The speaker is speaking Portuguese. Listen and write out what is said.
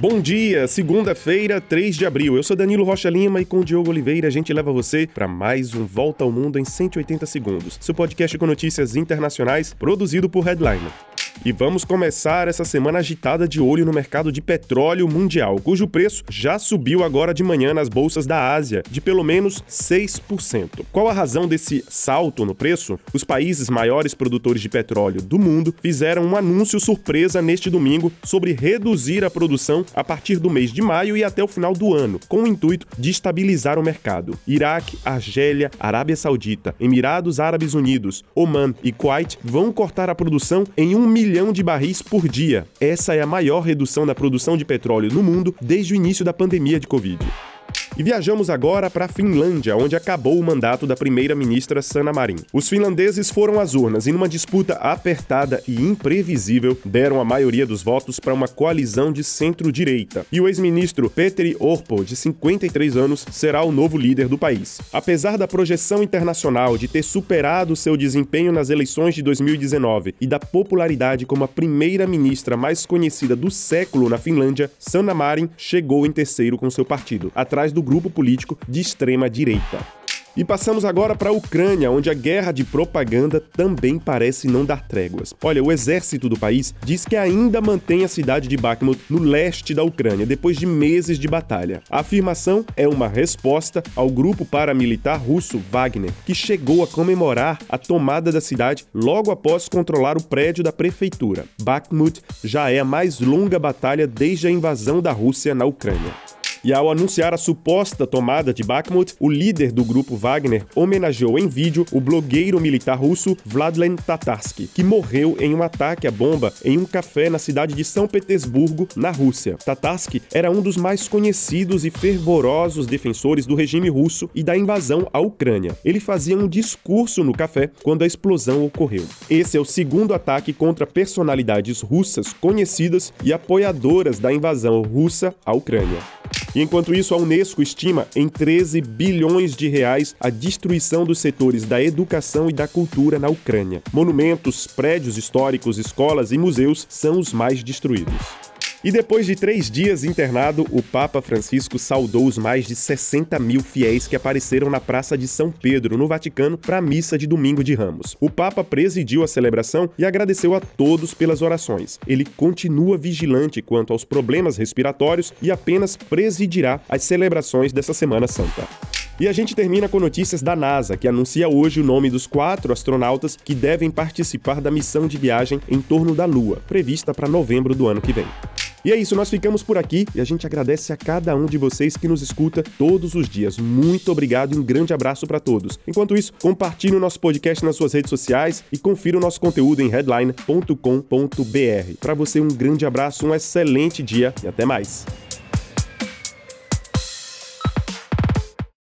Bom dia, segunda-feira, 3 de abril. Eu sou Danilo Rocha Lima e com o Diogo Oliveira a gente leva você para mais um Volta ao Mundo em 180 segundos. Seu podcast com notícias internacionais produzido por Headliner. E vamos começar essa semana agitada de olho no mercado de petróleo mundial, cujo preço já subiu agora de manhã nas bolsas da Ásia, de pelo menos 6%. Qual a razão desse salto no preço? Os países maiores produtores de petróleo do mundo fizeram um anúncio surpresa neste domingo sobre reduzir a produção a partir do mês de maio e até o final do ano, com o intuito de estabilizar o mercado. Iraque, Argélia, Arábia Saudita, Emirados Árabes Unidos, Oman e Kuwait vão cortar a produção em um milhão milhão de barris por dia. Essa é a maior redução da produção de petróleo no mundo desde o início da pandemia de Covid. E viajamos agora para a Finlândia, onde acabou o mandato da primeira-ministra Sanna Marin. Os finlandeses foram às urnas e, numa disputa apertada e imprevisível, deram a maioria dos votos para uma coalizão de centro-direita. E o ex-ministro Petteri Orpo, de 53 anos, será o novo líder do país. Apesar da projeção internacional de ter superado seu desempenho nas eleições de 2019 e da popularidade como a primeira-ministra mais conhecida do século na Finlândia, Sanna Marin chegou em terceiro com seu partido, atrás do grupo político de extrema direita. E passamos agora para a Ucrânia, onde a guerra de propaganda também parece não dar tréguas. Olha, o exército do país diz que ainda mantém a cidade de Bakhmut no leste da Ucrânia, depois de meses de batalha. A afirmação é uma resposta ao grupo paramilitar russo Wagner, que chegou a comemorar a tomada da cidade logo após controlar o prédio da prefeitura. Bakhmut já é a mais longa batalha desde a invasão da Rússia na Ucrânia. E ao anunciar a suposta tomada de Bakhmut, o líder do grupo Wagner homenageou em vídeo o blogueiro militar russo Vladlen Tatarsky, que morreu em um ataque à bomba em um café na cidade de São Petersburgo, na Rússia. Tatarsky era um dos mais conhecidos e fervorosos defensores do regime russo e da invasão à Ucrânia. Ele fazia um discurso no café quando a explosão ocorreu. Esse é o segundo ataque contra personalidades russas conhecidas e apoiadoras da invasão russa à Ucrânia. Enquanto isso, a Unesco estima em 13 bilhões de reais a destruição dos setores da educação e da cultura na Ucrânia. Monumentos, prédios históricos, escolas e museus são os mais destruídos. E depois de três dias internado, o Papa Francisco saudou os mais de 60 mil fiéis que apareceram na Praça de São Pedro, no Vaticano, para a missa de Domingo de Ramos. O Papa presidiu a celebração e agradeceu a todos pelas orações. Ele continua vigilante quanto aos problemas respiratórios e apenas presidirá as celebrações dessa Semana Santa. E a gente termina com notícias da NASA, que anuncia hoje o nome dos quatro astronautas que devem participar da missão de viagem em torno da Lua, prevista para novembro do ano que vem. E é isso, nós ficamos por aqui e a gente agradece a cada um de vocês que nos escuta todos os dias. Muito obrigado e um grande abraço para todos. Enquanto isso, compartilhe o nosso podcast nas suas redes sociais e confira o nosso conteúdo em headline.com.br. Para você, um grande abraço, um excelente dia e até mais.